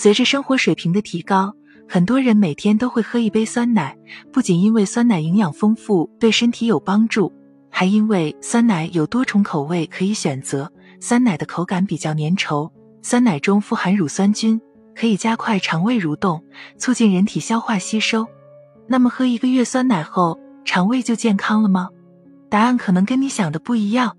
随着生活水平的提高，很多人每天都会喝一杯酸奶，不仅因为酸奶营养丰富，对身体有帮助，还因为酸奶有多重口味可以选择。酸奶的口感比较粘稠，酸奶中富含乳酸菌，可以加快肠胃蠕动，促进人体消化吸收。那么，喝一个月酸奶后，肠胃就健康了吗？答案可能跟你想的不一样。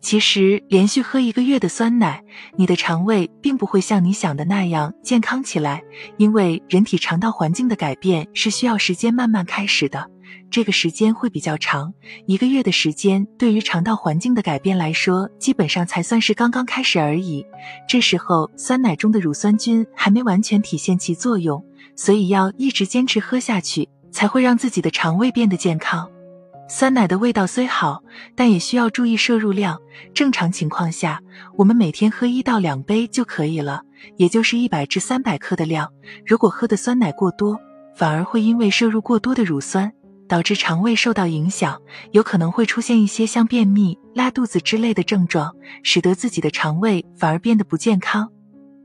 其实，连续喝一个月的酸奶，你的肠胃并不会像你想的那样健康起来，因为人体肠道环境的改变是需要时间慢慢开始的，这个时间会比较长。一个月的时间，对于肠道环境的改变来说，基本上才算是刚刚开始而已。这时候，酸奶中的乳酸菌还没完全体现其作用，所以要一直坚持喝下去，才会让自己的肠胃变得健康。酸奶的味道虽好，但也需要注意摄入量。正常情况下，我们每天喝一到两杯就可以了，也就是一百至三百克的量。如果喝的酸奶过多，反而会因为摄入过多的乳酸，导致肠胃受到影响，有可能会出现一些像便秘、拉肚子之类的症状，使得自己的肠胃反而变得不健康。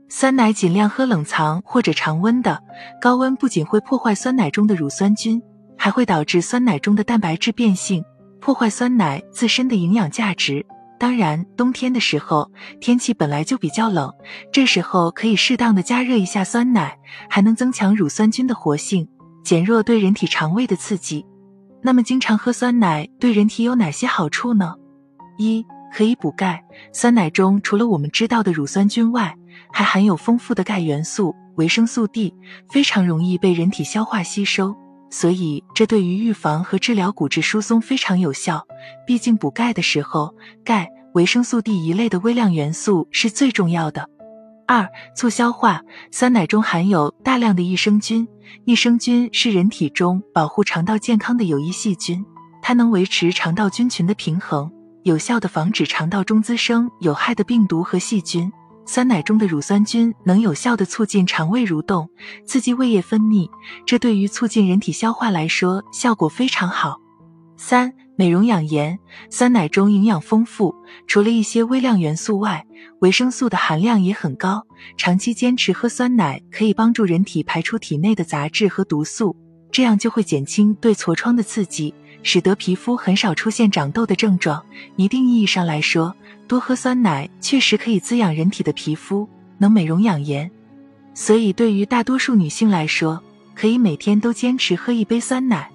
酸奶尽量喝冷藏或者常温的，高温不仅会破坏酸奶中的乳酸菌。还会导致酸奶中的蛋白质变性，破坏酸奶自身的营养价值。当然，冬天的时候天气本来就比较冷，这时候可以适当的加热一下酸奶，还能增强乳酸菌的活性，减弱对人体肠胃的刺激。那么，经常喝酸奶对人体有哪些好处呢？一、可以补钙。酸奶中除了我们知道的乳酸菌外，还含有丰富的钙元素、维生素 D，非常容易被人体消化吸收。所以，这对于预防和治疗骨质疏松非常有效。毕竟补钙的时候，钙、维生素 D 一类的微量元素是最重要的。二、促消化。酸奶中含有大量的益生菌，益生菌是人体中保护肠道健康的有益细菌，它能维持肠道菌群的平衡，有效的防止肠道中滋生有害的病毒和细菌。酸奶中的乳酸菌能有效的促进肠胃蠕动，刺激胃液分泌，这对于促进人体消化来说效果非常好。三、美容养颜。酸奶中营养丰富，除了一些微量元素外，维生素的含量也很高。长期坚持喝酸奶可以帮助人体排出体内的杂质和毒素，这样就会减轻对痤疮的刺激，使得皮肤很少出现长痘的症状。一定意义上来说。多喝酸奶确实可以滋养人体的皮肤，能美容养颜，所以对于大多数女性来说，可以每天都坚持喝一杯酸奶。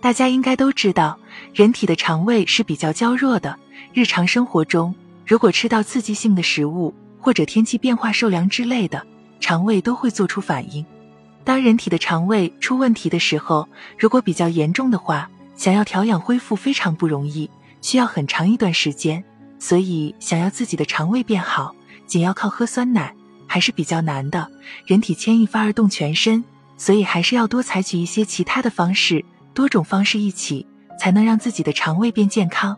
大家应该都知道，人体的肠胃是比较娇弱的，日常生活中如果吃到刺激性的食物或者天气变化受凉之类的，肠胃都会做出反应。当人体的肠胃出问题的时候，如果比较严重的话，想要调养恢复非常不容易，需要很长一段时间。所以，想要自己的肠胃变好，仅要靠喝酸奶还是比较难的。人体牵一发而动全身，所以还是要多采取一些其他的方式，多种方式一起，才能让自己的肠胃变健康。